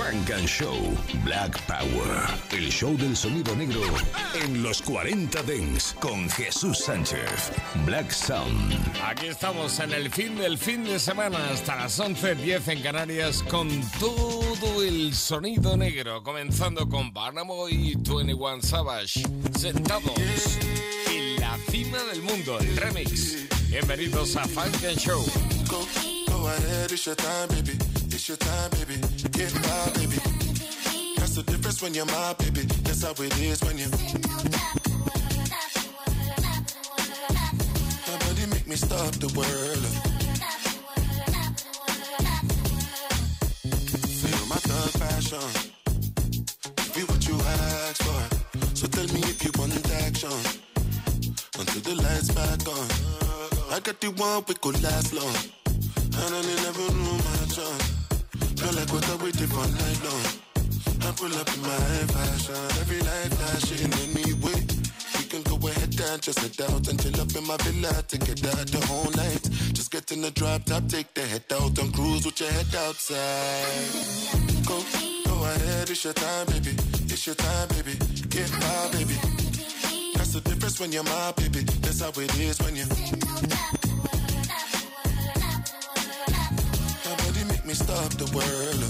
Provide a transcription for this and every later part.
And Show Black Power. El show del sonido negro en los 40 Dens con Jesús Sánchez. Black Sound. Aquí estamos en el fin del fin de semana hasta las 11.10 en Canarias con todo el sonido negro, comenzando con Panamo y 21 Savage, sentados en la cima del mundo, el remix. Bienvenidos a Funk and Show. Go, go ahead, it's your time, baby. It's your time, baby. Get my baby. That's the difference when you're my baby. That's how it is when you. Nobody make me stop the world. Feel my thug passion. Be what you ask for. So tell me if you want action. Until the lights back on. I got the one we could last long. And I never knew my chance. Feel like what I waited for night long. I pull up in my fashion. Every night flashing anyway. We can go ahead and just head out and chill up in my villa to get out the whole night. Just get in the drop top, take the head out and cruise with your head outside. Go, go ahead, it's your time, baby. It's your time, baby. Get my baby. That's the difference when you're my baby. That's how it is when you. Stop the world.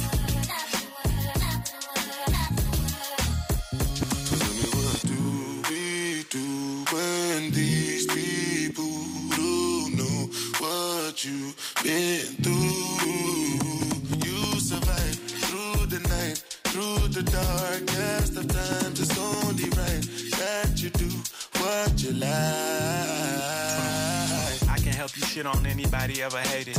So tell me what do we do when these people don't know what you've been through? You survive through the night, through the darkest of times. It's only right that you do what you like. I can help you shit on anybody ever hated.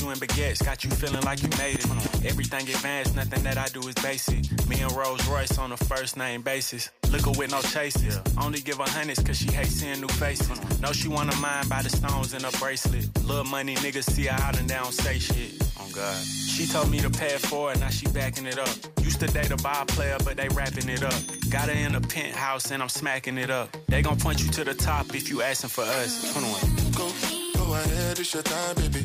Put you in baguettes, got you feeling like you made it. Everything advanced, nothing that I do is basic. Me and Rolls Royce on a first name basis. Liquor with no chases. Only give her hundreds cause she hates seeing new faces. Know she wanna mind by the stones in her bracelet. Little money niggas see her out and they don't say shit. Oh God. She told me to pay it forward, now she backing it up. Used to date a ball player, but they wrapping it up. Got her in a penthouse and I'm smacking it up. They gon' point you to the top if you asking for us. 21. Go, go ahead, it's your time, baby.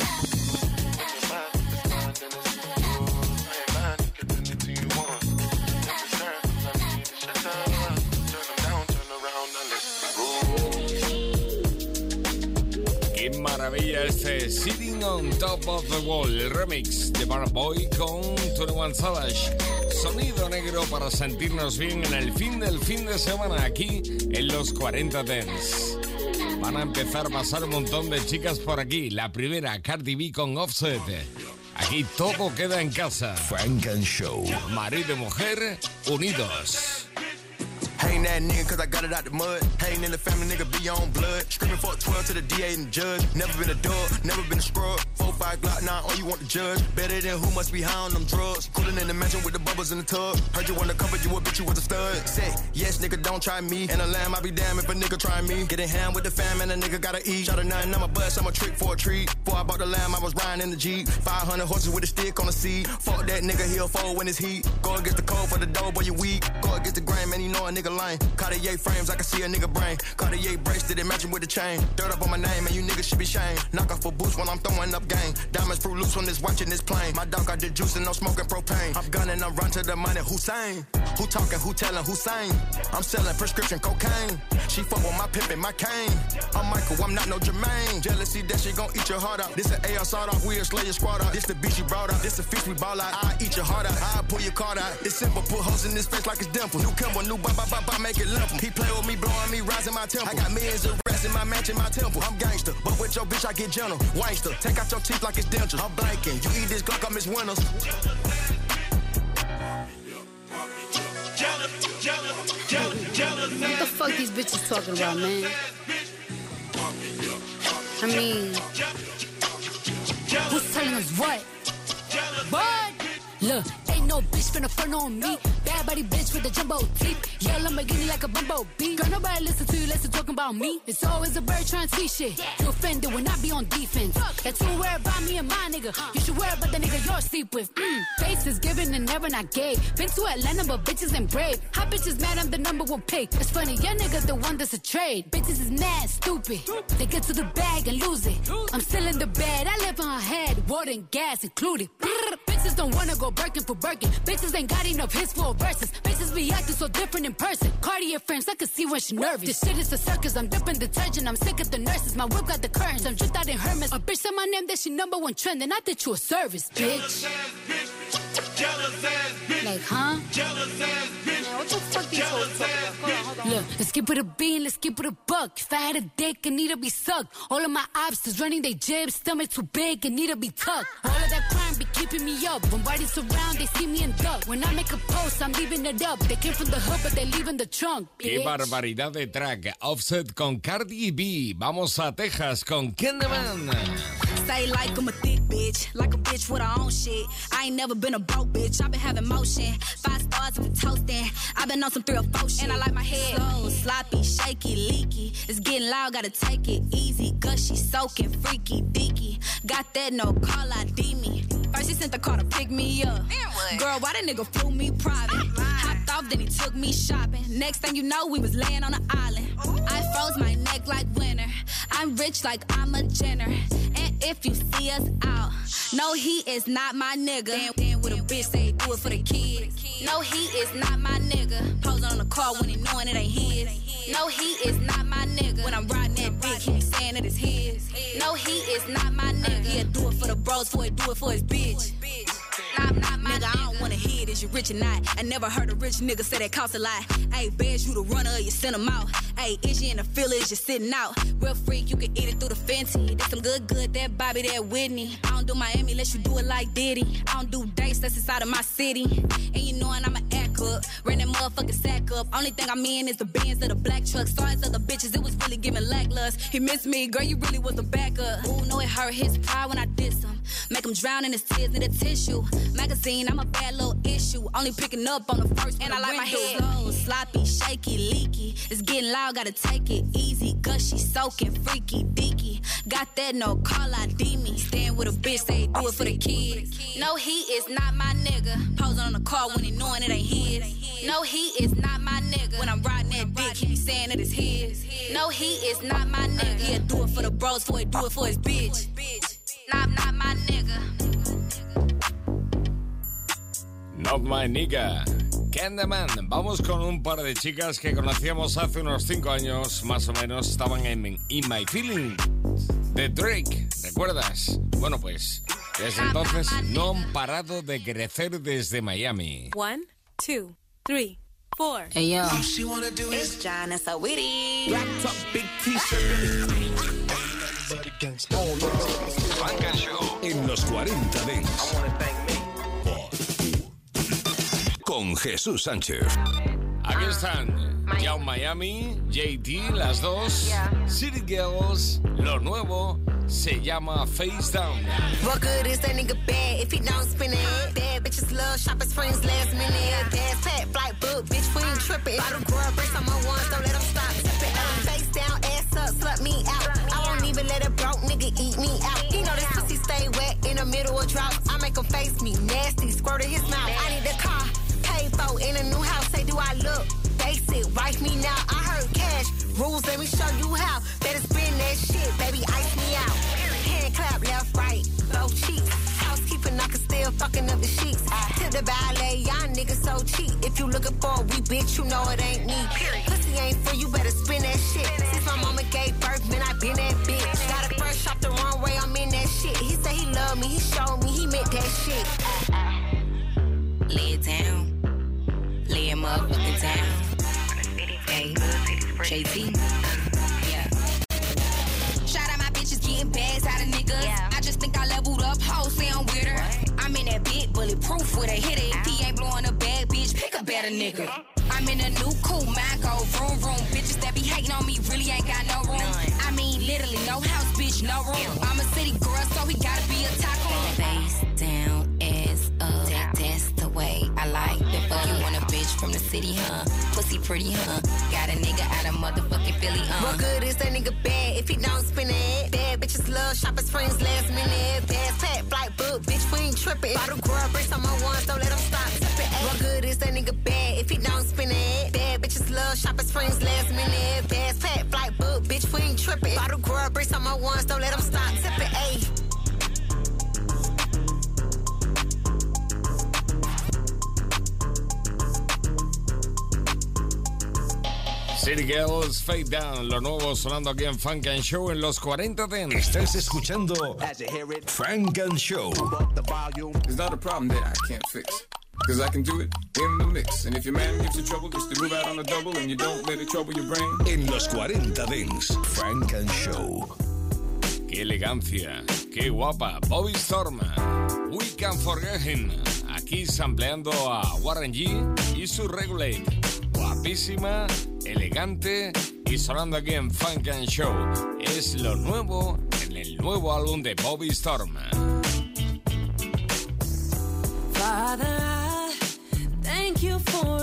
Maravilla este Sitting on Top of the Wall, el remix de Bar Boy con 21 Savage. Sonido negro para sentirnos bien en el fin del fin de semana aquí en los 40 Dents. Van a empezar a pasar un montón de chicas por aquí. La primera, Cardi B con Offset. Aquí todo queda en casa. Frank and Show. Marido y mujer unidos. Ain't that nigga cause I got it out the mud. Hating in the family, nigga, be on blood. Screaming for 12 to the DA and the judge. Never been a dog, never been a scrub. 4 5 Glock 9, all you want to judge. Better than who must be high on them drugs. Cooling in the mansion with the bubbles in the tub. Heard you wanna cover you a bitch, you was a stud. Say, yes, nigga, don't try me. And a lamb, I be damn if a nigga try me. Getting hand with the fam and a nigga gotta eat. Shot a nine, I'm a bust, I'm a trick for a treat. Before I bought the lamb, I was riding in the Jeep. 500 horses with a stick on the seat. Fuck that nigga, he'll fold when it's heat. Go against the cold for the dough, boy, you weak. Go against the grain, man, you know a nigga lame. Cartier frames, I can see a nigga brain. Cartier bracelet, imagine with the chain. Dirt up on my name, and you niggas should be shamed. Knock off a boost when I'm throwing up game. Diamonds fruit loose when this watch in this plane. My dog got the juice and no smoking propane. I'm gunning, I'm run to the money. Hussein, who talking, who telling, saying? I'm selling prescription cocaine. She fuck with my pimp and my cane. I'm Michael, I'm not no Jermaine. Jealousy, that shit gon' eat your heart out. This an AR sawed off, we'll slay your squad out. This the bitch you brought out. This a fish we ball out. I eat your heart out. I pull your card out. It's simple, put holes in this face like it's dimple. New Kimble, new ba ba ba ba make it limp. He play with me, blowing me, rising my temple. I got millions of rats in my mansion, my temple. I'm gangster, but with your bitch I get gentle. Wangster, take out your teeth like it's dentures. I'm blanking. You eat this Glock, I miss winners. What the fuck these bitches talking about, man? I mean, who's telling us what? What? Look, ain't no bitch finna front on me. Bad body bitch with the jumbo teeth. Yeah, Lamborghini like a bumblebee. Girl, nobody listen to you, listen talking about me. It's always a bird trying to see shit. You offended when I be on defense. That's too worry about me and my nigga. You should worry about the nigga you're sleep with. Mm. Face is given and never not gave. Been to Atlanta, but bitches ain't brave. Hot bitches mad I'm the number one pick. It's funny, your nigga the one that's a trade. Bitches is mad, stupid. They get to the bag and lose it. I'm still in the bed, I live on her head. Water and gas included. Bitches don't wanna go Birkin for Birkin. Bitches ain't got enough hits for verses. Bitches be acting so different in person. Cartier frames, I can see when she nervous. This shit is a circus, I'm dipping detergent. I'm sick of the nurses. My whip got the curtains, I'm dripped out in Hermes. A bitch said my name, that she number one trend. And I did you a service, bitch. Jealous Like, huh? Man, what the fuck these hoes talking about? Hold on, hold on. Look, let's keep it a bean, let's keep it a buck. If I had a dick, it need to be sucked. All of my obstacles running they jibs, stomach too big, it need to be tucked. All of that crime be keeping me up. When bodies around, they see me in duck. When I make a post, I'm leaving it up. They came from the hood, but they leaving the trunk. Qué barbaridad de track. Offset con Cardi B. Vamos a Texas con Candyman. Say like I'm a thick bitch, like a bitch with her own shit. I ain't never been a broke bitch, i been having motion. Five stars and toasting, i been on some three or four shit. And I like my head slow, sloppy, shaky, leaky. It's getting loud, gotta take it easy. Gushy, soaking, freaky, deaky. Got that no call ID me. First he sent the car to pick me up. Girl, why that nigga flew me private? Ah, Hopped off, then he took me shopping. Next thing you know, we was laying on an island. I froze my neck like winter. I'm rich like I'm a Jenner. And if you see us out, no, he is not my nigga. Damn, damn with a bitch, say do it for the kids. No, he is not my nigga. Posing on the car when he knowing it ain't his. No, he is not my nigga. When I'm riding that dick, he be saying that it's his. No, he is not my nigga. He'll do it for the bros, for it, do it for his bitch. Not, not my nigga, I don't wanna hear is you rich or not? I never heard a rich nigga say that cost a lot. Hey, best you the runner, you send him out. Hey, is you in the is you sitting out? Real freak, you can eat it through the Fenty. That's some good, good, that Bobby, that Whitney. I don't do Miami unless you do it like Diddy. I don't do dates, that's inside of my city. And you knowin' I'm an act up, ran that motherfucking sack up. Only thing I'm in is the Benz of the black truck. Sorry to the bitches, it was really giving lacklust. He missed me, girl, you really was a backup. Ooh, know it hurt his pride when I diss him. Make him drown in his tears in the tissue. Magazine, I'm a bad little issue. Only picking up on the first and I like my head low, sloppy, shaky, leaky. It's getting loud, gotta take it easy. Gushy, soaking, freaky, deaky. Got that no call ID me. Stand with a bitch, say do it for the kids. No, he is not my nigga. Posing on the car when he knowing it ain't his. No, he is not my nigga. When I'm riding that dick, he be saying that it's his. No, he is not my nigga. He'll do it for the bros, for it, do it for his bitch. Not, not my nigga. Not my nigga. Candyman. Vamos con un par de chicas que conocíamos hace unos 5 años, más o menos, estaban en In My Feeling de Drake. ¿Recuerdas? Bueno, pues desde entonces no han parado de crecer desde Miami. One, two, three, four. Hey, yo. It's John, that's so witty. Funk and Show en los 40 Dents. Con Jesús Sánchez. Aquí están Yung Miami, JT, las dos, City Girls, lo nuevo se llama Face Down. What good is that nigga bad if he don't spin it? Bad bitches love shopping springs last minute. Pass pat, flight book, bitch, we ain't tripping. Bottle grub, bricks on my ones, don't let them stop tipping. Face down, ass up, slut me out. I won't even let a broke nigga eat me out. You know this pussy stay wet in the middle of drought. I make him face me nasty, squirt in his you looking for a wee bitch, you know it ain't me. Pussy ain't for you, better spin that shit. Since my mama gave birth, man, I been that bitch. Got a fresh off the wrong way, I'm in that shit. He said he loved me, he showed me, he meant that shit. Lay it down. Lay it motherfucking down. JT. Nigga. I'm in a new cool, mind go vroom vroom. Bitches that be hating on me really ain't got no room. I mean, literally, no house, bitch, no room. I'm a city girl, so he gotta be a taco. Face down, ass up. That, that's the way I like the fuck. You want a bitch from the city, huh? Pretty, huh? Got a nigga out of motherfucking Philly, uh. What good is that nigga bad if he don't spin it? Bad bitches love shopping springs last minute. Bass pack, flight book, bitch, we ain't tripping. Bottle grub, bricks on my ones, don't let them stop. What good is that nigga bad if he don't spin it? Bad bitches love shopping springs last minute. Bass City Girls Fade Down, lo nuevo sonando aquí en Funk and Show en los 40 Dents. Estás escuchando Funk and Show. It's not a problem that I can't fix. Cause I can do it in the mix. And if your man gives you trouble, just to move out on a double and you don't let it trouble your brain. En los 40 Dents, Funk and Show. Qué elegancia, qué guapa, Bobby Storm. We Can Forget Him. Aquí sampleando a Warren G y su Regulate. Guapísima, elegante y sonando aquí en Funk and Show. Es lo nuevo en el nuevo álbum de Bobby Storm. Father, thank you for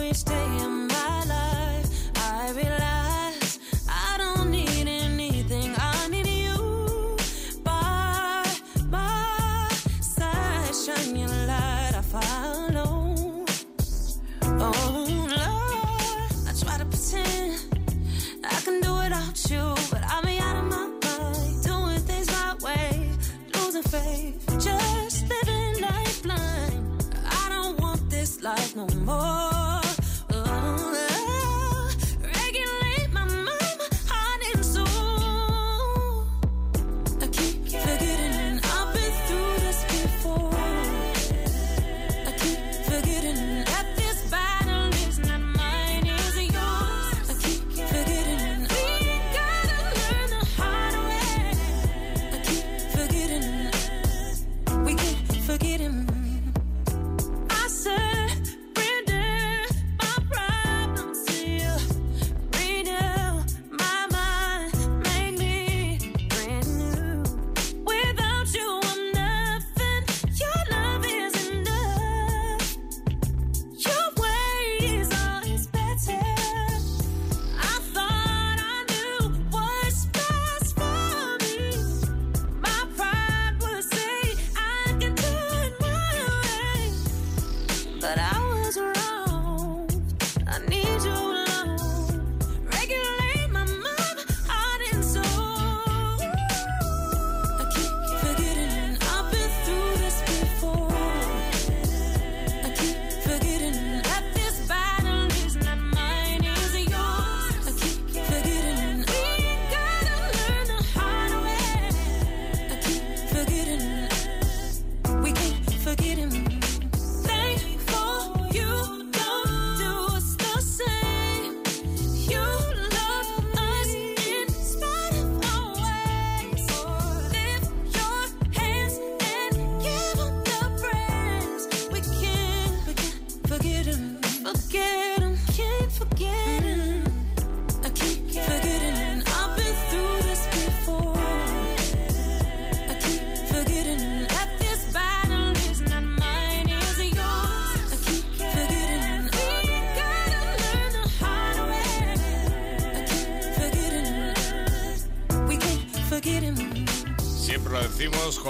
but I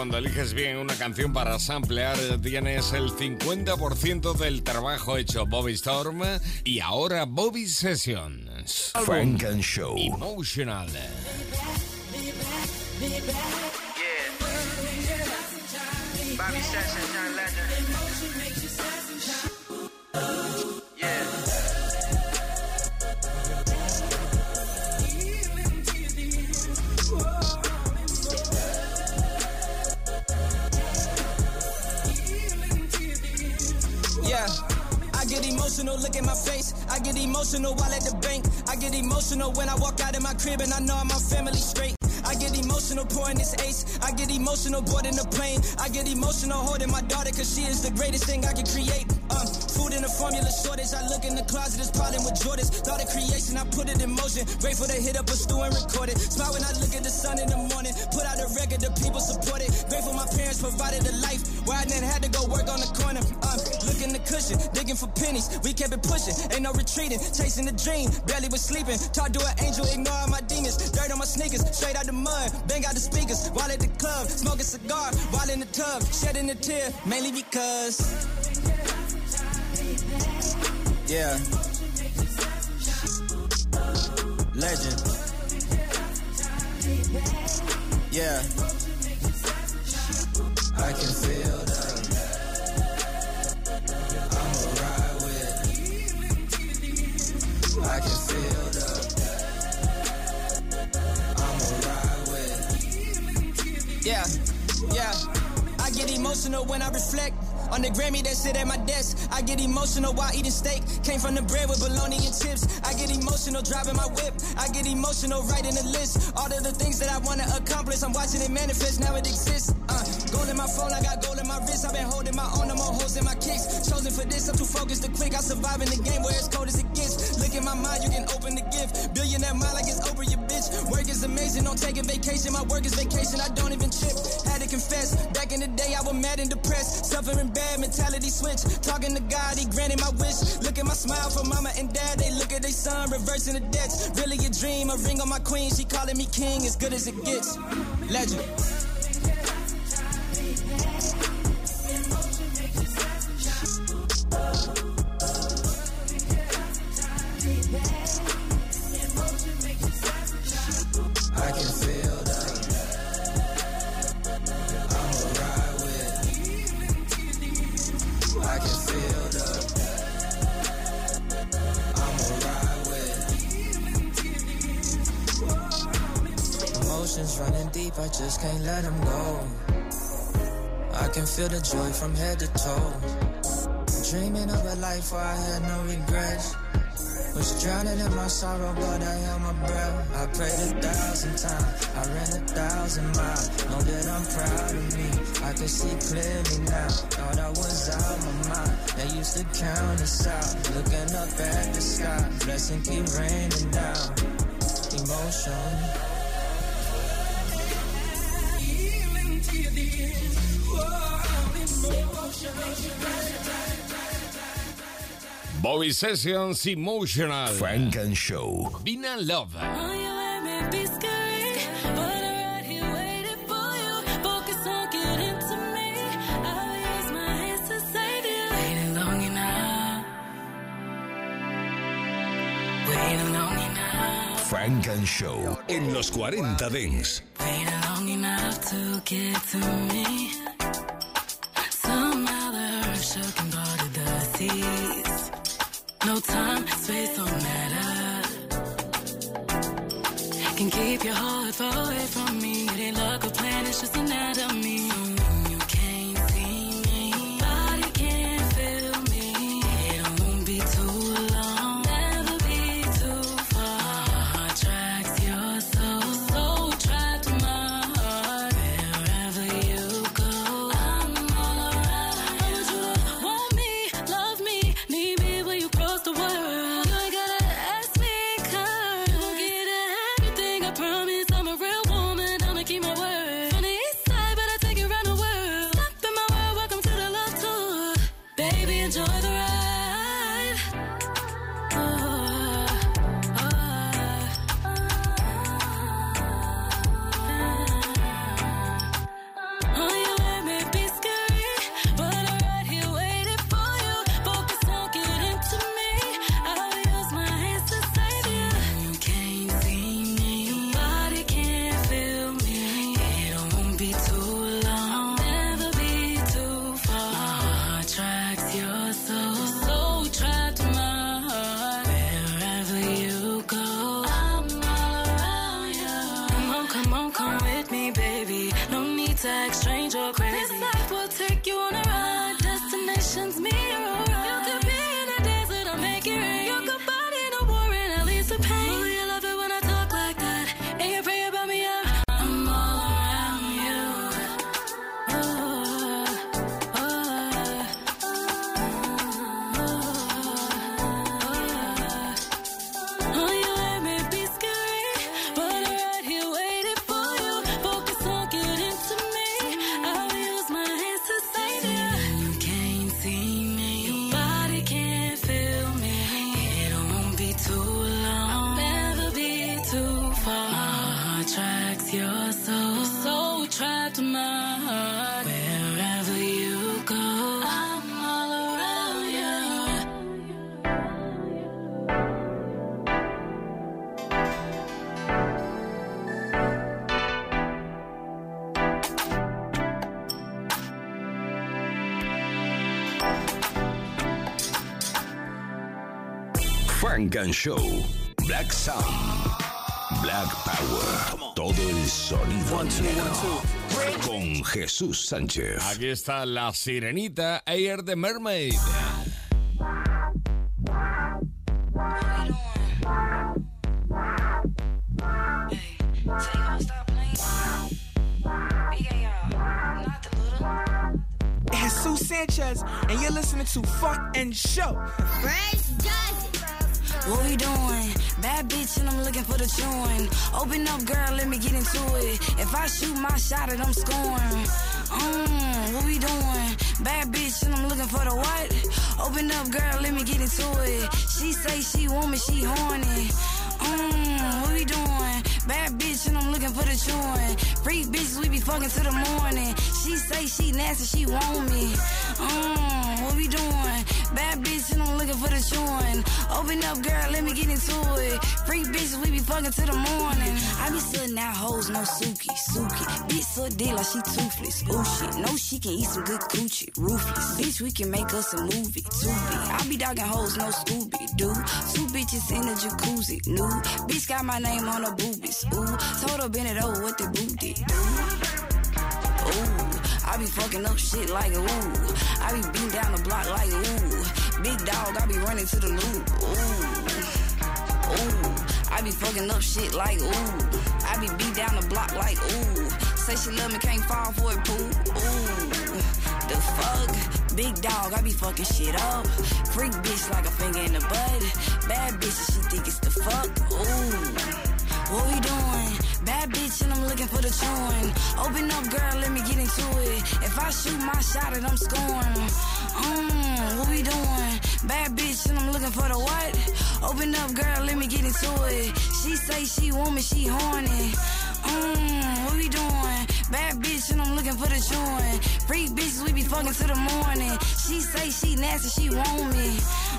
cuando eliges bien una canción para samplear, tienes el 50% del trabajo hecho Bobby Storm y ahora Bobby Sessions. Funk and Show. Emotional. I know my family straight. I get emotional pouring this ace. I get emotional boarding the plane. I get emotional holding my daughter cause she is the greatest thing I can create. Um, food in a formula shortage. I look in the closet, it's piling with Jordans. Thought of creation, I put it in motion. Grateful to hit up a stew and record it. Smile when I look at the sun in the morning. Put out a record, the people support it. Grateful my parents provided a life where I didn't have to go work on the corner. Um, looking the cushion, digging for pennies. We kept it pushing, ain't no retreating. Chasing the dream, barely was sleeping. Talk to an angel, ignore all my demons. Dirt on my sneakers, straight out the mud. Bang out the speakers, while at the club. Smoking cigar, while in the tub. Shedding a tear, mainly because. Yeah. Legend. Yeah. I can feel Yeah, yeah. I get emotional when I reflect. On the Grammy that sit at my desk, I get emotional while eating steak. Came from the bread with bologna and chips. I get emotional driving my whip. I get emotional writing a list. All of the things that I wanna accomplish, I'm watching it manifest. Now it exists. Uh, gold in my phone, I got gold in my wrist. I've been holding my own, no more holes in my kicks. For this, I'm too focused to quick. I survive in the game where it's cold as it gets. Look in my mind, you can open the gift. Billionaire mind like it's over your bitch. Work is amazing, don't take a vacation. My work is vacation, I don't even trip. Had to confess, back in the day I was mad and depressed. Suffering bad, mentality switch. Talking to God, he granted my wish. Look at my smile for mama and dad, they look at their son, reversing the debts. Really a dream, a ring on my queen, she calling me king, as good as it gets. Legend. I just can't let them go. I can feel the joy from head to toe. Dreaming of a life where I had no regrets. Was drowning in my sorrow, but I held my breath. I prayed a thousand times, I ran a thousand miles. Know that I'm proud of me. I can see clearly now. Thought I was out my mind. They used to count us out, looking up at the sky. Blessing keep raining down. Emotion. Bobby Sessions Emotional. Frank and Show. Vina Love. Frank and Show. En los 40 Dents. Long enough to get to me. Somehow the earth shook and parted the seas. No time, space don't matter. Can keep your heart far away from me. It ain't luck or plan, it's just anatomy. Funk and Show. Black Sound. Black Power. Todo el sonido negro. Con Jesús Sánchez. Aquí está la sirenita Air the Mermaid. Jesus Sanchez, and you're listening to Funk and Show. Chewing. Open up, girl, let me get into it. If I shoot my shot at I'm scoring. Mm, what we doing? Bad bitch and I'm looking for the what? Open up, girl, let me get into it. She say she me, she horny. Mm, what we doing? Bad bitch and I'm looking for the chewing. Freak bitches, we be fucking to the morning. She say she nasty, she want me. Mm, what we doing? Bad bitch and I'm looking for the chewing. Open up, girl, let me get into it. Freak bitches, we be fucking to the morning. I be sitting out hoes, no Suki, Suki. Bitch so dick like she toothless. Ooh shit, know she can eat some good coochie. Ruthless. Bitch, we can make us a movie. Tubi. I be dogging hoes, no Scooby Doo. Two bitches in the jacuzzi. New bitch got my name on her boobies. Ooh, told her bend it over what the boo did. do. Ooh, I be fucking up shit like a ooh. I be beating down the block like ooh. Big dog, I be running to the loop. Ooh, ooh. I be fucking up shit like ooh. I be beat down the block like ooh. Say she love me, can't fall for it, poo. Ooh, the fuck. Big dog, I be fucking shit up. Freak bitch like a finger in the butt. Bad bitch, she think it's the fuck. Ooh. What we doing? Bad bitch and I'm looking for the chewing. Open up, girl, let me get into it. If I shoot my shot at I'm scoring. Mmm, what we doing? Bad bitch and I'm looking for the what? Open up, girl, let me get into it. She say she want me, she horny. Mmm, what we doing? Bad bitch and I'm looking for the chewing. Freak bitches, we be fucking to the morning. She say she nasty, she want me.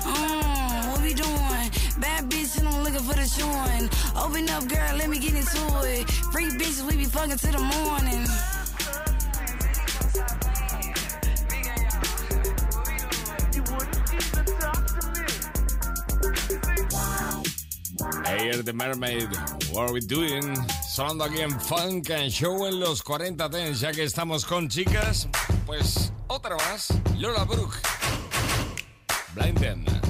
Mmm, we doing? Bad bitch and I'm looking for the chewing. Open up, girl, let me get into it. Freak bitches, we be fucking to the morning. Air the Mermaid, what are we doing? Sonando aquí en Funk and Show en los 40 Dents, ya que estamos con chicas, pues otra más, Lola Brooke. Blind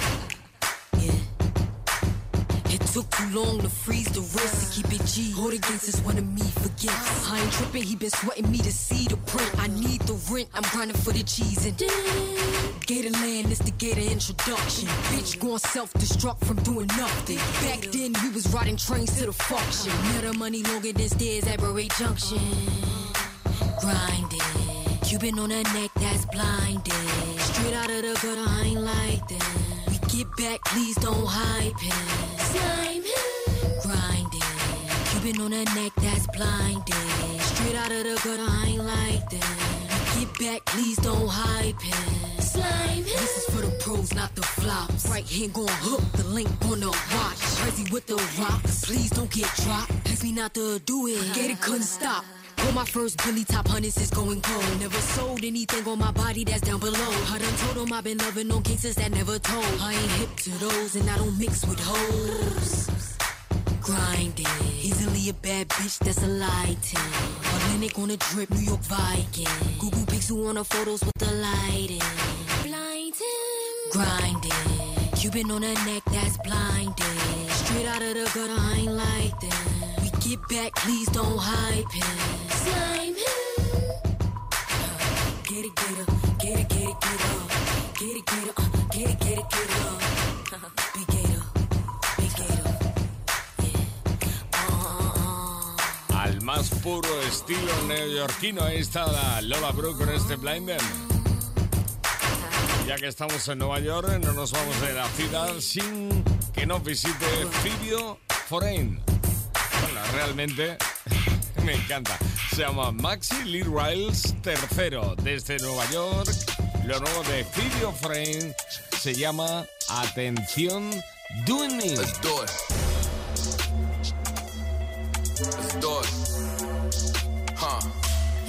Took too long to freeze the wrist to keep it G. Hold against the one wanted me forgets. I ain't tripping, he been sweating me to see the print. I need the rent, I'm grinding for the cheese and Gator land, it's the Gator introduction. Bitch going self-destruct from doing nothing. Back then we was riding trains to the function. The money longer than stairs at Broadway Junction. Grinding. Cuban on her neck, that's blinding. Straight out of the gutter, I ain't like that. Get back, please don't hype him. Slime him. Grinding. Cuban on her neck, that's blinding. Straight out of the gutter, I ain't like that. Get back, please don't hype him. Slime him. This is for the pros, not the flops. Right hand gon' hook, the link on the watch. Crazy with the rocks, please don't get dropped. Ask me not to do it, get it couldn't stop. Pull my first Billy top hundreds is going cold. Never sold anything on my body that's down below. I done told them I've been loving on cases that never told. I ain't hip to those and I don't mix with hoes. Grinding, easily a bad bitch that's a lighting. Atlantic on a drip, New York Viking. Google Pixel on her photos with the lighting. Blinding, grinding. Cuban on her neck, that's blinding. Straight out of the gutter, I ain't like that. Get back, please don't gator. Al más puro estilo neoyorquino. Ahí está la Lola Brooke con este Blinden. Ya que estamos en Nueva York, no nos vamos de la ciudad sin que nos visite Fibio Foreign. Realmente me encanta. Se llama Maxi Lee Riles III desde Nueva York. Lo nuevo de Fibio Foreign se llama Atención Doing Me. Let's do it. Let's do it.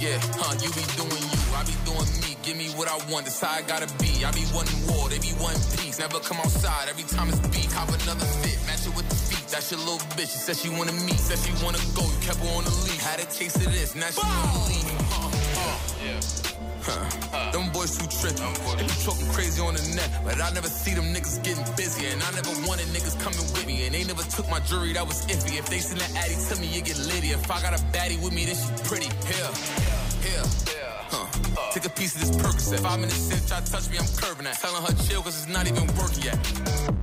Yeah, huh, you be doing you, I be doing me. Give me what I want, that's how I gotta be. I be wanting war, they be wanting peace. Never come outside, every time it's beat. Cop another fit, match it with. That's your little bitch, she said she wanna meet. Said she wanna go, you kept her on the leash. Had a taste of this, now she wanna leave. Huh, huh. Huh. Them boys too tricky. They be talking crazy on the net, but I never see them niggas getting busy. And I never wanted niggas coming with me. And they never took my jury, that was iffy. If they send that addy to me, you get litty. If I got a baddie with me, then she pretty. Here, here. Huh. Take a piece of this Percocet. Five minutes since try to touch me, I'm curving that. Telling her chill, cause it's not even working yet.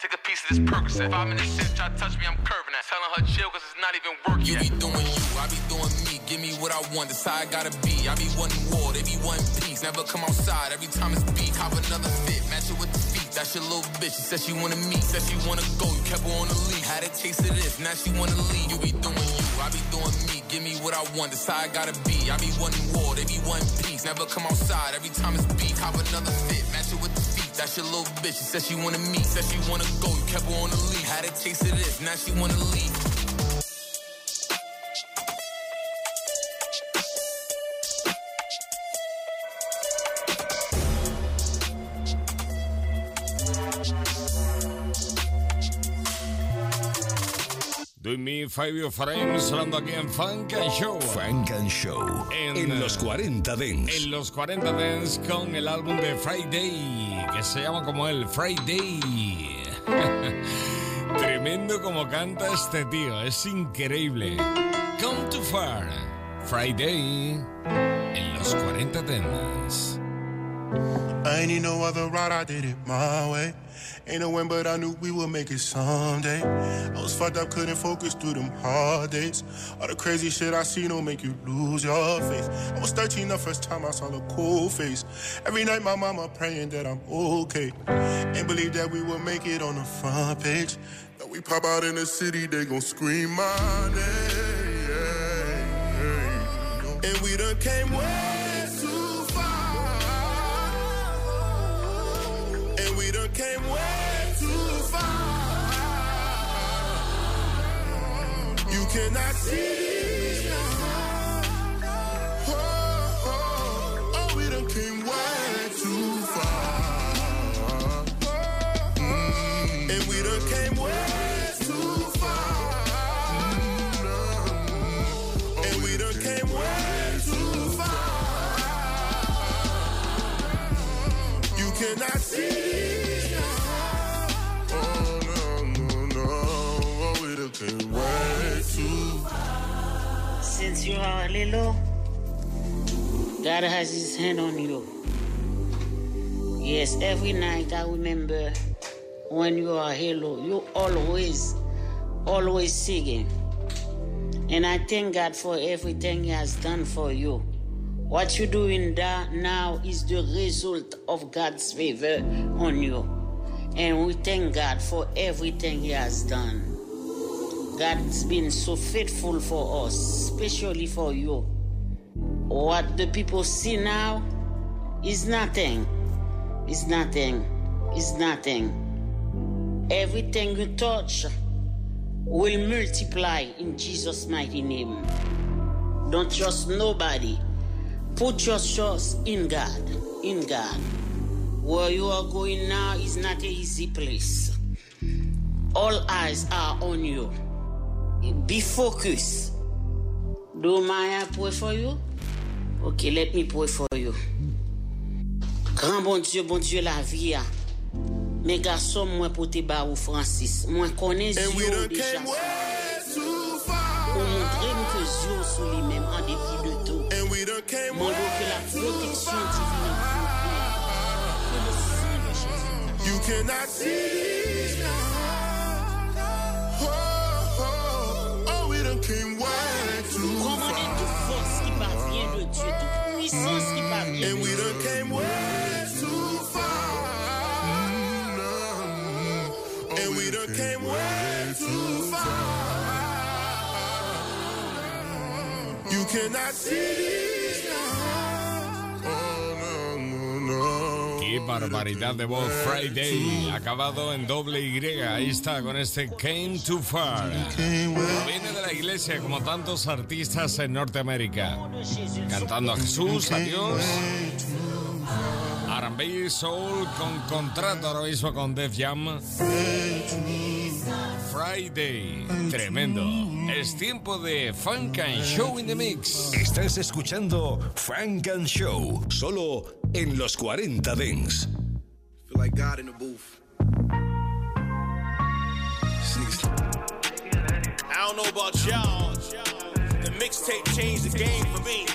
Take a piece of this Percocet. Five minutes since try to touch me, I'm curving that. Telling her chill, cause it's not even working you yet. You be doing you, I be doing me. Give me what I want, that's how I gotta be. I be wanting war, they be wanting peace. Never come outside, every time it's beat. Hop another fit, match it with the feet. That's your little bitch, she said she wanna meet. Said she wanna go, you kept her on the leash. Had a taste of this, now she wanna leave. You be doing you, I be doing me. Give me what I want, that's how I gotta be. I be wanting war, they be wanting peace. Never come outside, every time it's beat. Hop another fit, match it with the feet. That's your little bitch, she said she wanna meet. Said she wanna go, you kept her on the leash. Had a taste of this, now she wanna leave. Doing Me, Fabio Frames, sonando aquí en Funk and Show. Funk and Show. En, los 40 Dents. En los 40 Dents con el álbum de Friday, que se llama como el Friday. Tremendo como canta este tío, es increíble. Come too far. Friday en los 40 Dents. I ain't need no other route, I did it my way. Ain't no win, but I knew we would make it someday. I was fucked up, couldn't focus through them hard days. All the crazy shit I seen will make you lose your faith. I was 13 the first time I saw a cool face. Every night my mama praying that I'm okay. Ain't believe that we would make it on the front page. Now we pop out in the city, they gon' scream my name. And we done came way cannot see. Oh, oh, oh, we done came way too far. And we done came way too far. And we done came way too far. You cannot You are little, God has his hand on you. Yes, every night I remember when you are hello, you always, always singing. And I thank God for everything He has done for you. What you're doing da- now is the result of God's favor on you. And we thank God for everything He has done. God's been so faithful for us, especially for you. What the people see now is nothing. It's nothing. It's nothing. Everything you touch will multiply in Jesus' mighty name. Don't trust nobody. Put your trust in God. In God. Where you are going now is not an easy place. All eyes are on you. be focused. Do Maya pray for you? Ok, let me pray for you. Gran bon Diyo, bon Diyo la vi ya. Me gasom mwen pote ba ou Francis. Mwen konen zyo deja. Ou mwen dre mwen ke zyo sou li men an depi de tou. Mwen do ke la proteksyon divine. You cannot see way too far. And we done came way too far. And we done came way too far. You cannot see barbaridad de voz Friday, acabado en doble Y. Ahí está con este Came Too Far. Viene de la iglesia como tantos artistas en Norteamérica. Cantando a Jesús, a Dios. R&B, Soul con contrato ahora mismo con Def Jam. Friday, tremendo. Es tiempo de Funk and Show in the Mix. Estás escuchando Frank and Show, solo en los 40 Dents. Feel like God in the booth. I don't know about y'all. The mixtape changed the game for me.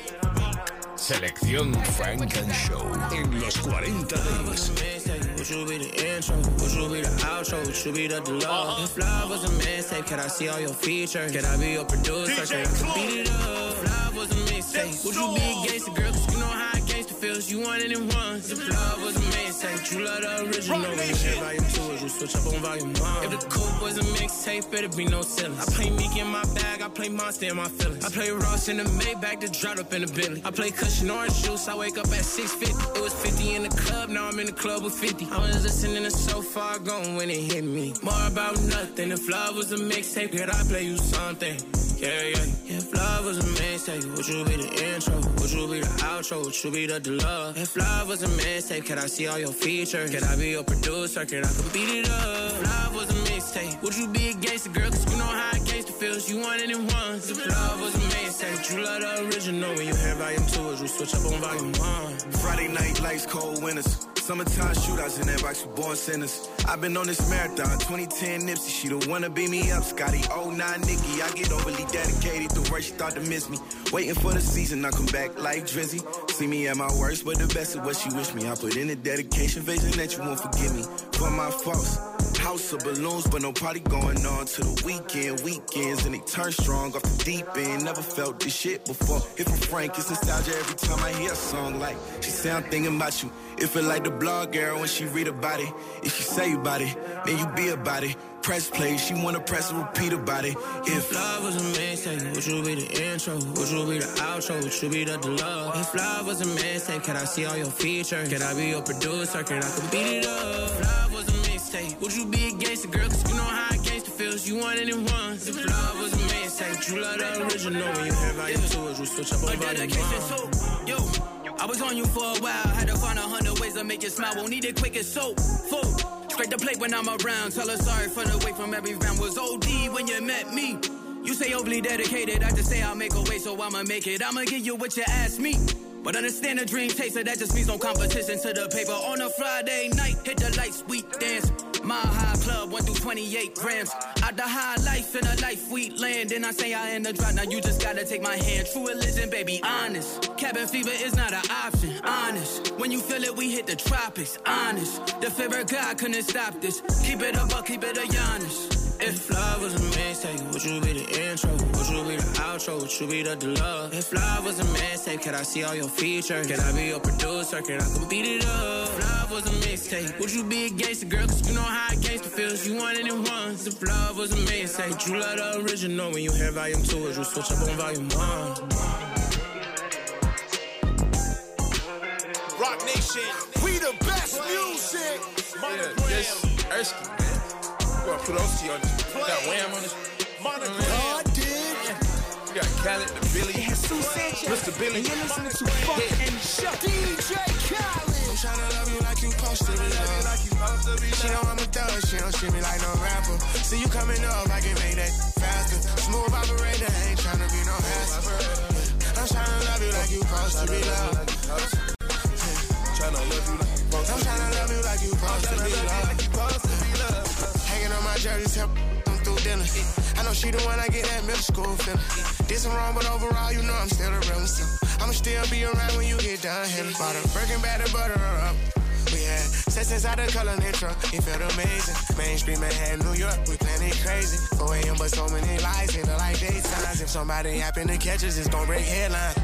Selección Frank and Show en los 40 Dents. Would you be the intro? Would you be the outro? Would you be the deluxe? If love was a mixtape, can I see all your features? Can I be your producer? Can I beat it up? If love was a mixtape, would you be gangster girl? Cause you know how gangster feels. You want it in once. If love was a mixtape, you love the original. When you hear volume two, would you switch up on volume one? If the coupe was a mixtape, it'd be no ceiling. I play Meek in my bag, I play Monster in my feelings. I play Ross in the Maybach, that dropped up in the Bentley. I play Cushion Orange Juice, I wake up at 6.50. It was 50 in the club, now I'm in the club with 50. I was listening to So Far Gone when it hit me. More about nothing, if love was a mixtape, could I play you something? Yeah, yeah. If love was a mixtape, would you be the intro? Would you be the outro? Would you be the deluxe? If love was a mixtape, could I see all your features? Could I be your producer? Could I beat it up? If love was a mixtape, would you be a gangster girl? Cause you know how a gangster feels. You it in once. If love mixtape, you love the original. When you hear volume two, would you switch up on volume one? Friday night lights, cold winters. Summertime shootouts in that box for born sinners. I've been on this marathon, 2010 Nipsey. She the one to beat me up, Scotty. 09 Nikki. I get overly dedicated. The worst she thought to miss me. Waiting for the season, I come back like Drizzy. See me at my worst, but the best of what she wish me. I put in the dedication, facing that you won't forgive me. For my faults. House of balloons, but no party going on to the weekend. Weekends, and they turn strong off the deep end. Never felt this shit before. If I'm frank, it's nostalgia every time I hear a song like she say I'm thinking about you. It feel like the blog girl when she read about it. If she say about it, then you be about it. Press play, she wanna press and repeat about it. If love was a mixtape, would you be the intro? Would you be the outro? Would you be the deluxe? If love was a mixtape, can I see all your features? Can I be your producer? Can I beat it up? If love was a mixtape, would you be a gangster girl? Cause you know how a gangster feels. You want it in once. If love was a mixtape, you love the original. When you hear volume two, would you switch up on volume one? Yo, I was on you for a while. Had to find a hundred ways to make you smile. Won't need it quick as soap. Full. Straight to plate when I'm around. Tell her sorry for the wait from every round. Was OD when you met me. You say overly dedicated. I just say I'll make a way, so I'ma make it. I'ma give you what you ask me. But understand the dream taster, that just means no competition to the paper. On a Friday night, hit the lights, we dance. My high club, 1 through 28 grams. Out the high life in a life we land. And I say I in the drop, now you just gotta take my hand. True religion, baby, honest. Cabin fever is not an option, honest. When you feel it, we hit the tropics, honest. The favorite God couldn't stop this. Keep it buck, keep it a honest. If love was a mixtape, would you be the intro? Would you be the outro? Would you be the deluxe? If love was a mixtape, could I see all your features? Can I be your producer? Can I come beat it up? If love was a mixtape, would you be a gangster girl? Cause you know how a gangster feels. You want it in once. If love was a mixtape, you love the original. When you hear volume two, would you switch up on volume one? Roc Nation, we the best music. Yeah, this Erskine, man. We put OC on this. Got Wham on this. We got Khaled, the Billy, Mr. Billy. And you're listening to Funk and Show. DJ Khaled. I'm tryna love you like you supposed to be loved. She know I'm a thug, she don't treat me like no rapper. See you coming up, I can make that faster. Smooth operator, ain't tryna be no hassle. I'm tryna love you like you supposed to be loved. Tryna love you like you I'm tryna love you like you supposed to be loved. On my help them through. I know she the one I get that middle school feeling. Did some wrong, but overall, you know I'm still a real. I'ma still be around when you get done here. Bought a Birkin bag to butter her up. We had sex inside the color truck. It felt amazing. Mainstream Manhattan, New York, we planning crazy. 4 a.m. but so many lies in the like daytimes. If somebody happen to catch us, it's gon' break headline.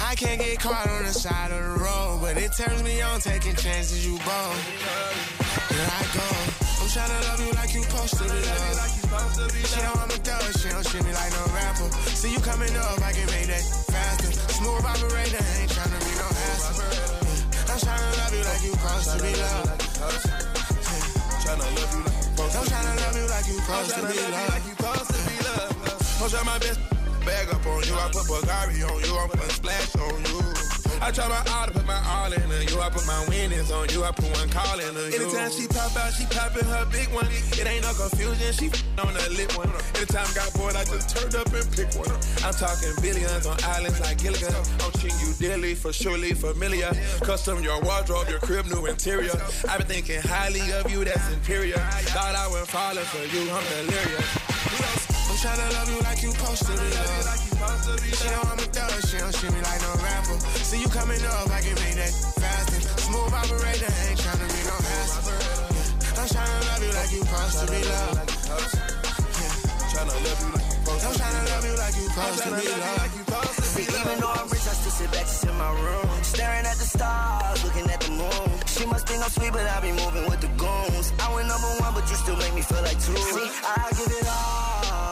I can't get caught on the side of the road, but it turns me on taking chances. You bold. Here I go. I'm tryna love you like you supposed to be loved. She don't want me thug, she don't treat me like no rapper. See you coming up, I can make that faster. Smooth operator, ain't tryna be no hassle. I'm tryna love you like you supposed to be loved. Tryna love you like you supposed I'm tryna love you like you supposed to be love you loved. like you supposed to be loved. I'm trying my best bag up on you. I put Bulgari on you. I'm put splash on you. I try my all to put my all into you. I put my winnings on you. I put one call into you. Anytime she pop out, she popping her big one. It ain't no confusion. She on the lip one. Anytime got bored, I just turned up and pick one. I'm talking billions on islands like Gilligan. I'm treating you dearly for surely familiar. Custom your wardrobe, your crib, new interior. I've been thinking highly of you, that's inferior. Thought I would falling for you, I'm delirious. I'm tryna love you like you supposed to be loved. She don't want me thug, she don't treat me like no rapper. See you coming up, I can make that faster. Smooth operator, ain't tryna be no hassle. Yeah. I'm tryna love you like you supposed to be loved. Tryna love you like you supposed I'm tryna love you like you supposed to be loved. Even though I'm rich, I still sit back just in my room. Staring at the stars, looking at the moon. She must think I'm sweet, but I be moving with the goons. I went number one, but you still make me feel like two. See, I give it all.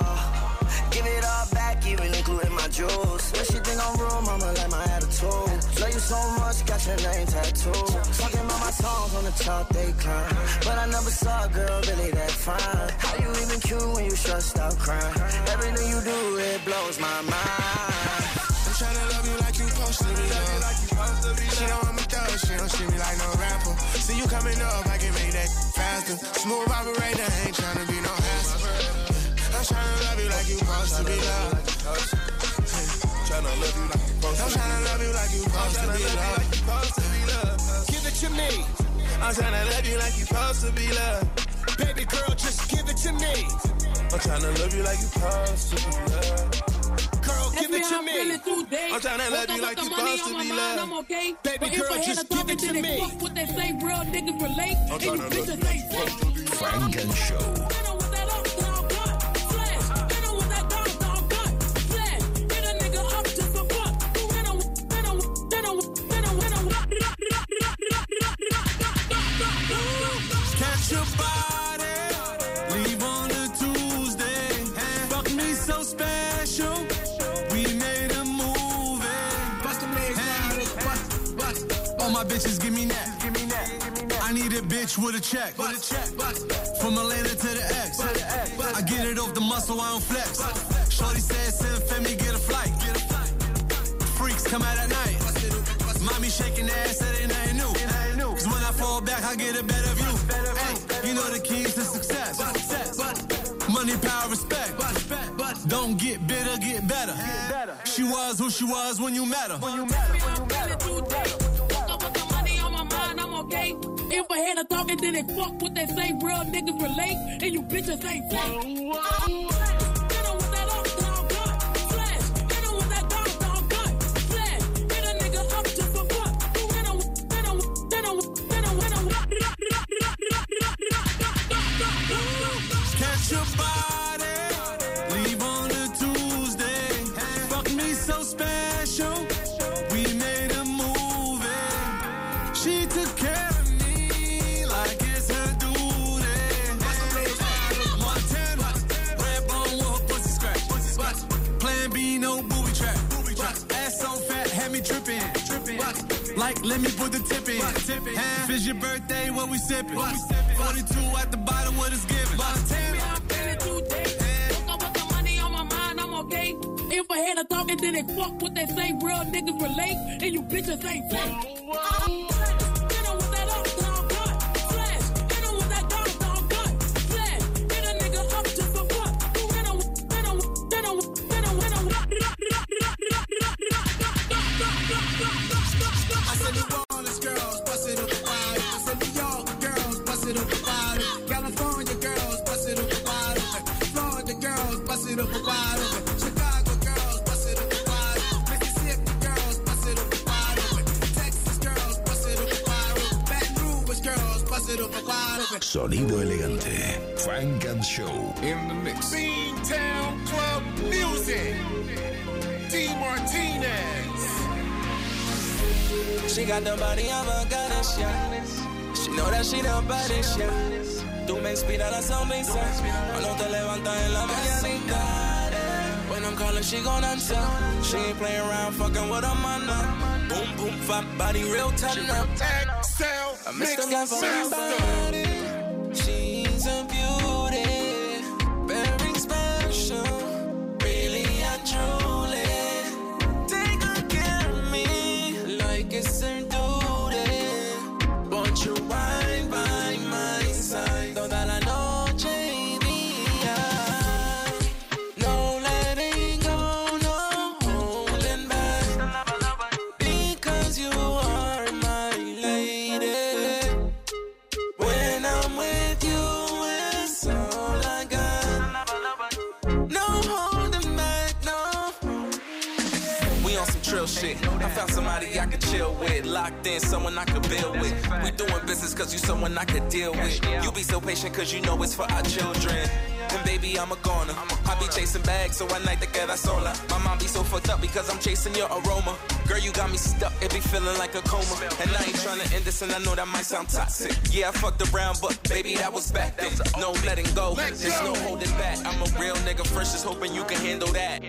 Give it all back, even including my jewels. When she think I'm real, mama like my attitude. Love you so much, got your name tattooed. Talking about my songs on the top, they climb. But I never saw a girl really that fine. How you even cute when you stressed out crying? Everything you do, it blows my mind. I'm tryna love you like you supposed to be loved. She don't want me thug, she don't treat me like no rapper. See you coming up, I can make that faster. Smooth operator, ain't tryna be no hassle. I'm tryna love you like you supposed to be loved. Tryna love you like you supposed to be loved. I'm tryna love you like you supposed to be loved. Give it to me. I'm tryna love you like you supposed to be loved. Baby girl, just give it to me. I'm tryna love you like you supposed to be loved. Girl, give it to me. I'm tryna love you like you supposed to be loved. okay. Baby but girl, if I had just a talk give it to and then me. Fuck what they bitch with a check. With a check. From Atlanta to the X. I get it off the muscle, I don't flex. Shorty said, send for me, get a flight. Freaks come out at night. Mommy shaking ass, that ain't nothing new. Cause when I fall back, I get a better view. Hey, you know the keys to success. Money, power, respect. Don't get bitter, get better. She was who she was when you met her. Okay. If I had a talk and then they fuck what they say, real niggas relate, and you bitches ain't fuck. Like, let me put the tip in. Huh? If it's your birthday, what we sipping? 42 at the bottom, what is given? okay. If I had a talk and then they fuck what they say, real niggas relate, and you bitches ain't fuck. Sonido elegante. Frank and Show. In the mix. Beantown Club Music. D. Martinez. She got the body of a goddess, yeah. She know that she the baddest, yeah. Tú me inspiras la sonrisa cuando te levantas en la mañanita. When I'm calling, she gon' answer. She ain't playing around, fucking with a man. Boom, boom, fat body, real tender. I miss the shit. I found somebody I could chill with. Locked in, someone I could build with. We doing business cause you someone I could deal with. You be so patient cause you know it's for our children. And baby, I'm a goner. I be chasing bags, so one night to get sola. My mom be so fucked up because I'm chasing your aroma. Girl, you got me stuck, it be feeling like a coma. And I ain't trying to end this, and I know that might sound toxic. Yeah, I fucked around, but baby, that was back then. No letting go, there's no holding back. I'm a real nigga first, just hoping you can handle that.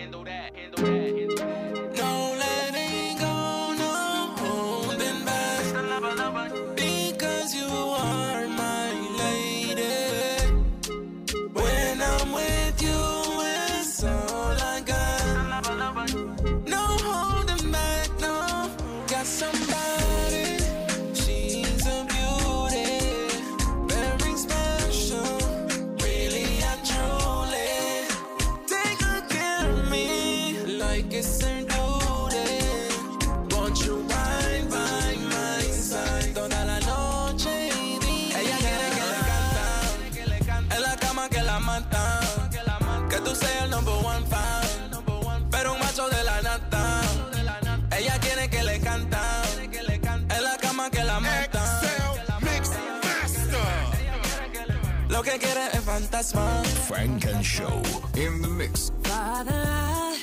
Que quiere es fantasma. Funk and Show. In the mix. Father, I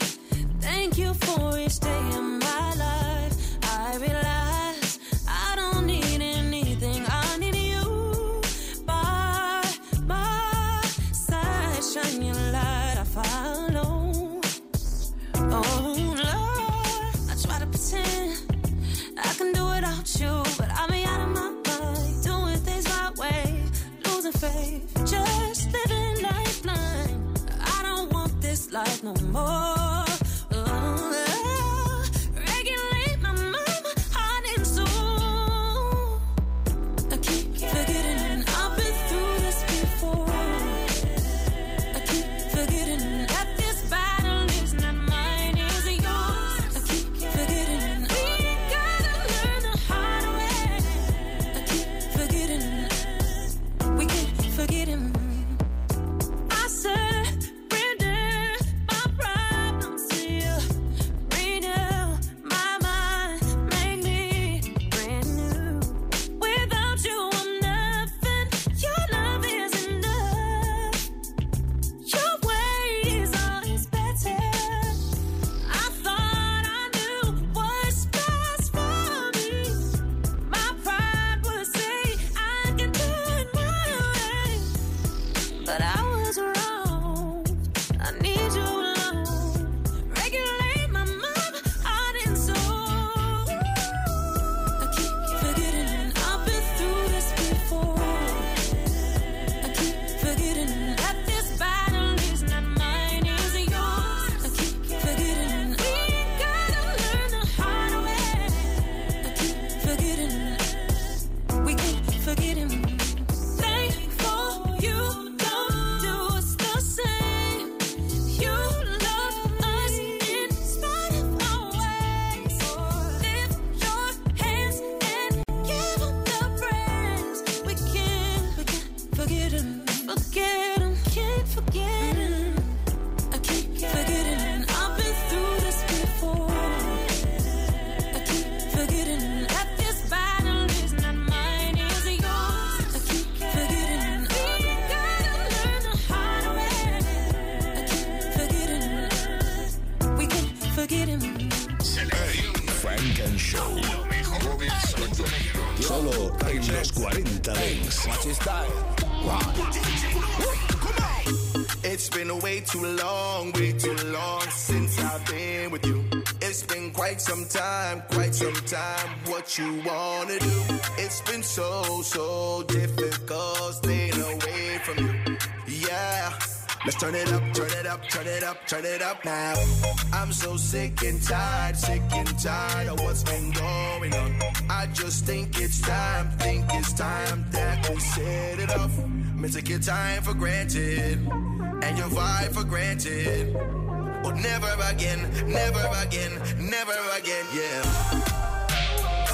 thank you for each day You wanna do? It's been so, so difficult staying away from you. Yeah. Let's turn it up, turn it up, turn it up, turn it up now. I'm so sick and tired, sick and tired of what's been going on. I just think it's time, think it's time that we set it off. Me take your time for granted, and your vibe for granted. But never again, never again, never again, yeah.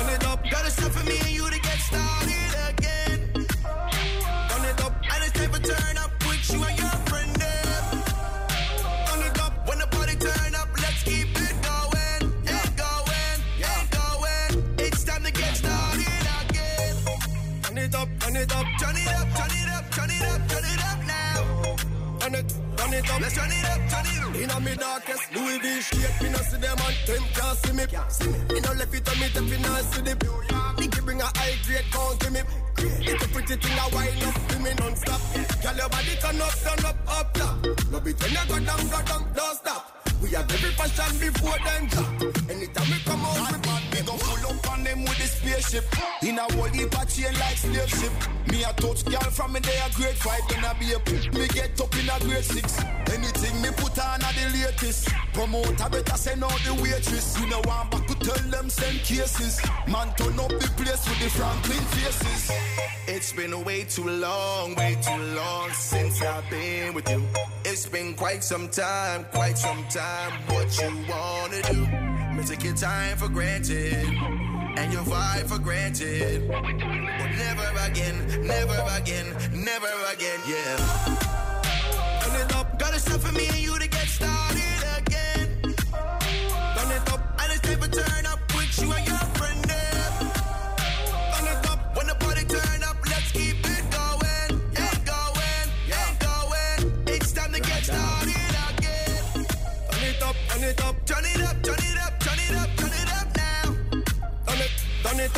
Turn it up, gotta stop for me and you to get started again. Turn it up, it's time for turn up with you and your friend it up, when the party turn up, let's keep it going, going, going. It's time to get started again. It up, turn it up, turn it up, turn it up, Turn it, up, let's turn it up, turn it up. Inna me darkest Louis V shake, me no see them and them can't see me. See me, me no left it on me, them fi not see the. Nicky bring a high grade, count to me. It's a pretty thing, I wind up to me non-stop. Girl, your body turn up, turn up, up top. No be when you go down, go down, don't stop. We have every fashion before them. Anytime we come out, we bad, we go full up on them with the spaceship. In a whole heap of chain like slave ship. Me a touch girl from me day a grade five, I be a put me get up in a grade six. Anything me put on a the latest. Promoter better send out the waitress. You know I'm back to tell them send cases. Man turn up the place with the Franklin faces. It's been way too long, way too long since I've been with you. It's been quite some time, quite some time. What you wanna do? Me take your time for granted, and your vibe for granted. But never again, never again, never again, yeah. Turn it up, gotta stop for me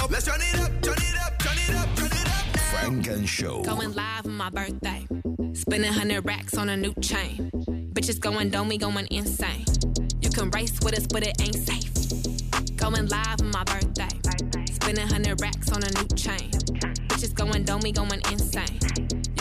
up, let's turn it up, turn it up, turn it up, turn it up now. Funk and Show. Going live on my birthday. Spending hundred racks on a new chain. Bitches going dome, we going insane. You can race with us, but it ain't safe. Going live on my birthday. Spending hundred racks on a new chain. Bitches going dome, we going insane.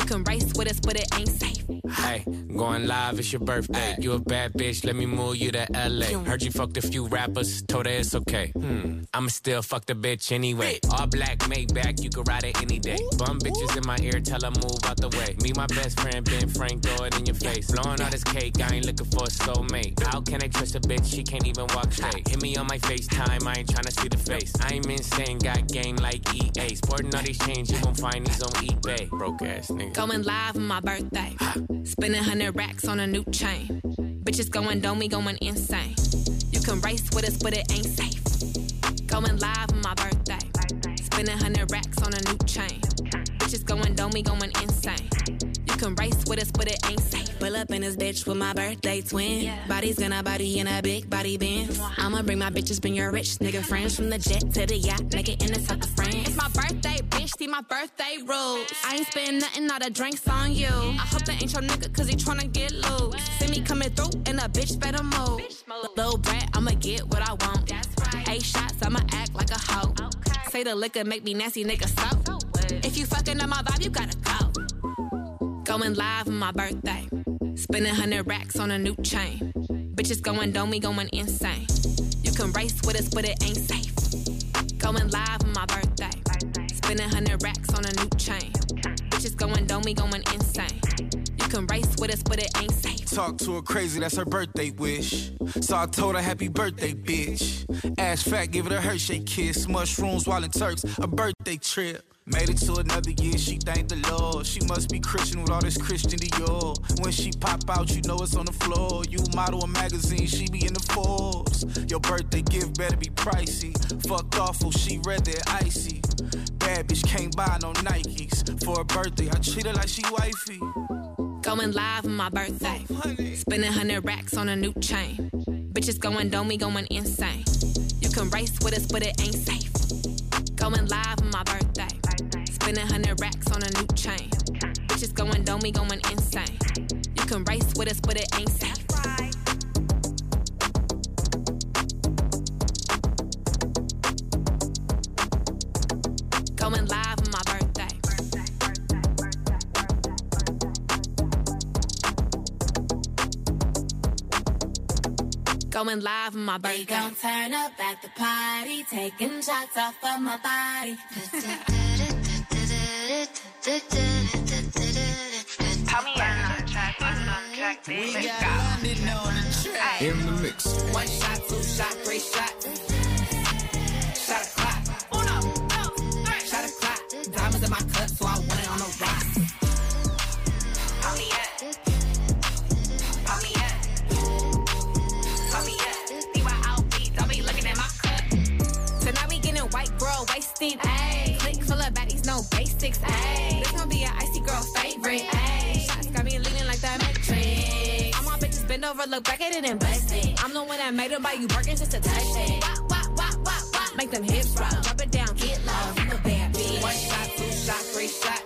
You can race with us, but it ain't safe. Hey, going live, it's your birthday. You a bad bitch, let me move you to LA. Heard you fucked a few rappers, told her it's okay. Hmm, I'ma still fuck the bitch anyway. All black, Maybach, you can ride it any day. Bum bitches in my ear, tell her move out the way. Me, my best friend, Ben Frank, throw it in your face. Blowing all this cake, I ain't looking for a soulmate. How can I trust a bitch? She can't even walk straight. Hit me on my FaceTime, I ain't trying to see the face. I'm insane, got game like EA. Sporting all these chains, you gon' find these on eBay. Broke ass nigga. Going live on my birthday. Spending hundred racks on a new chain. Bitches going dome, we going insane. You can race with us, but it ain't safe. Going live on my birthday. Spending hundred racks on a new chain. Bitches going dome, we going insane. You can race with us, but it ain't safe. Pull up in this bitch with my birthday twin. Body's gonna body in a big body band. I'ma bring my bitches, bring your rich nigga friends from the jet to the yacht, it in the south of France. It's my birthday, bitch. See my birthday rules. I ain't spending nothing, all the drinks on you. I hope that ain't your nigga, cause he tryna get loose. See me coming through, and a bitch better move. Little brat, I'ma get what I want. Eight shots, I'ma act like a hoe. Say the liquor make me nasty, nigga, so. If you fucking up my vibe, you gotta go. Going live on my birthday. Spending hundred racks on a new chain. Bitches going dome, we going insane. You can race with us, but it ain't safe. Going live on my birthday. Spending hundred racks on a new chain. Bitches going dome, we going insane. You can race with us, but it ain't safe. Talk to her crazy, that's her birthday wish. So I told her happy birthday, bitch. Ass fat, give it a Hershey kiss. Mushrooms while in Turks, a birthday trip. Made it to another year, she thanked the Lord. She must be Christian with all this Christian Dior. When she pop out, you know it's on the floor. You model a magazine, she be in the Forbes. Your birthday gift better be pricey. Fuck awful, oh, she read that icy. Bad bitch can't buy no Nikes. For her birthday, I treat her like she wifey. Going live on my birthday. Spending hundred racks on a new chain. Bitches going dome, we going insane. You can race with us, but it ain't safe. Going live on my birthday. Spending hundred racks on a new chain. Bitches going dome, me going insane. You can race with us, but it ain't safe. Going live on my birthday. Going live on my birthday. We gon' turn up at the party, taking shots off of my body. We got London on the track. In the mix. One shot, two shot, three shot. Shot a clock. Uno, dos, three. Shot a clock. Diamonds in my cup, so I want it on the rock. Pop me up. Pop me up. Pop me up. BYOB, don't be looking at my cup. Tonight we getting white girl wasted. Ayy. Click full of baddies, no basics. Ayy. Over, look back at it and bust it. I'm the one that made them buy you Birkins just to touch it. Wop, wop, wop, wop, wop. Make them hips rock. Drop it down, get low. You a bad bitch. One shot, two shot, three shot.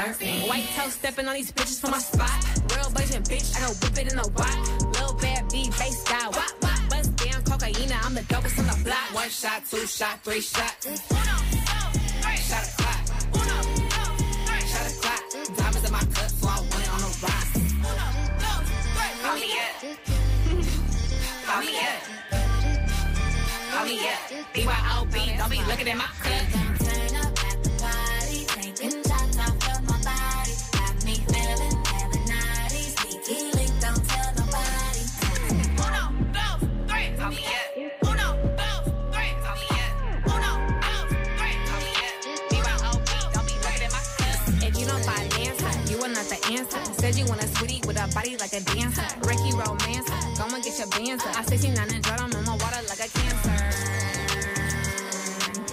Surfing. White toe stepping on these bitches for my spot. Real Belgian bitch, I go whip it in a wop. Lil bad B, bass guy, wop, wop. Bust down cocaine, I'm the dopest on the block. One shot, two shot, three shot. Uno, three. Shot a clock. Uno, three. Shot a clock. Diamonds in my cup, so I want it on the rock. Uno, dos, three. Pop me up. Pop me up. Pop me up. BYOB, don't be looking at my cup. Like a dancer. Ricky romance, go and get your banter. I 69 and drought, I'm in my water like a cancer.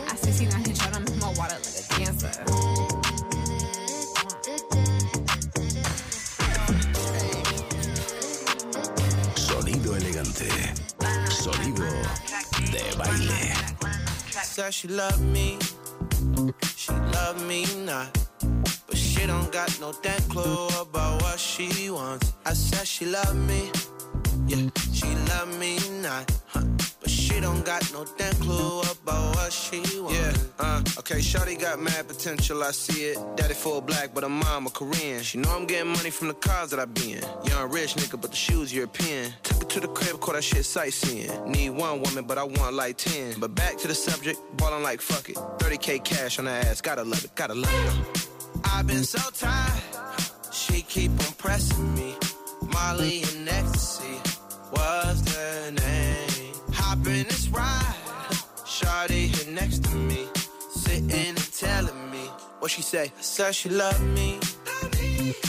I 69 and drought, I'm in my water like a cancer. Sonido elegante. Sonido de baile. Said she love me, she love me not. She don't got no damn clue about what she wants. I said she love me, yeah, she love me not. Huh. But she don't got no damn clue about what she wants. Yeah, uh, okay, Shorty got mad potential, I see it. Daddy full black, but her mom Korean. She know I'm getting money from the cars that I be in. Young rich nigga, but the shoes European. Took her to the crib, caught that shit sightseeing. Need one woman, but I want like 10. But back to the subject, ballin' like fuck it. 30k cash on her ass, gotta love it, gotta love it. I've been so tired, she keep on pressing me. Molly and ecstasy was the name. Hop in this ride, Shawty here next to me, sitting and telling me what she say. I said she love me,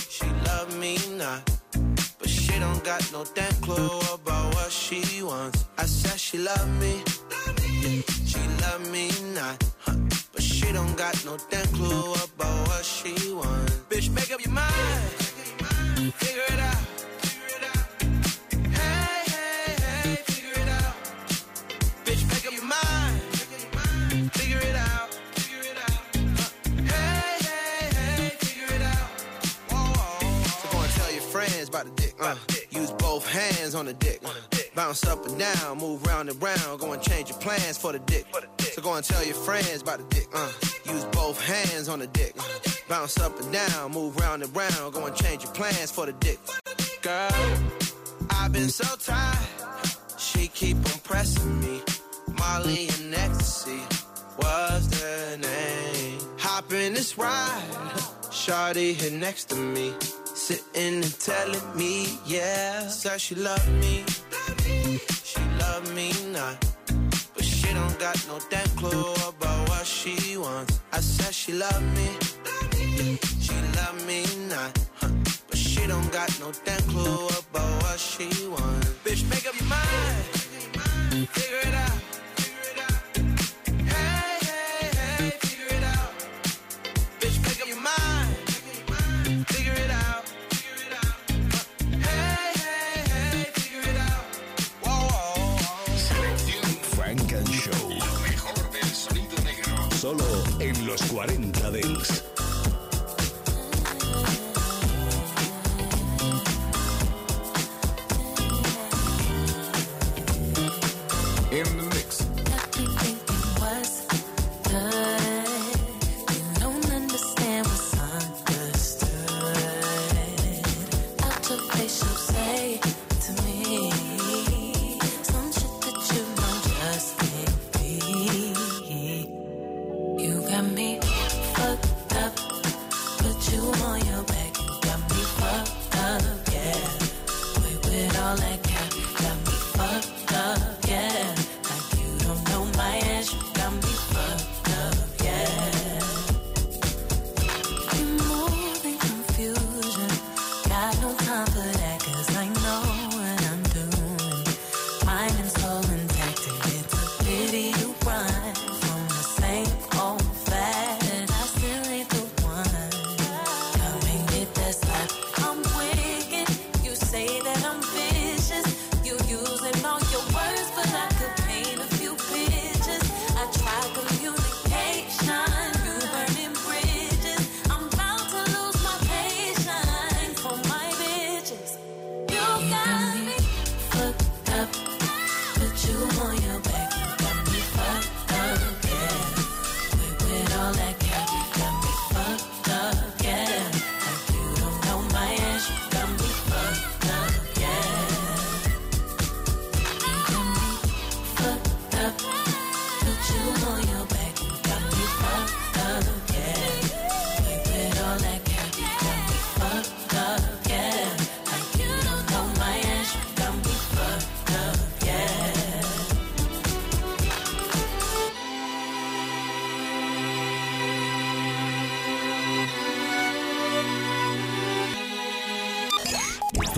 she love me not. But she don't got no damn clue about what she wants. I said she love me, she love me don't got no damn clue about what she wants. Bitch, make up your mind, figure it out. Hey, hey, hey, figure it out. Bitch, make up your mind, figure it out. Hey, hey, hey, figure it out. So go and tell your friends about the dick. Uh. Use both hands on the dick. Bounce up and down, move round and round. Go and change your plans for the dick. So go and tell your friends about the dick. Uh. Use both hands on the dick. Bounce up and down, move round and round. Go and change your plans for the dick. Girl, I've been so tired. She keep on pressing me. Molly and ecstasy was the name. Hop in this ride. Shawty here next to me. Sitting and telling me, yeah. Said she love me. She love me not don't got no damn clue about what she wants. I said she love me, she love me not, huh? but she don't got no damn clue about what she wants. Bitch, make up your mind, figure it out. they so say.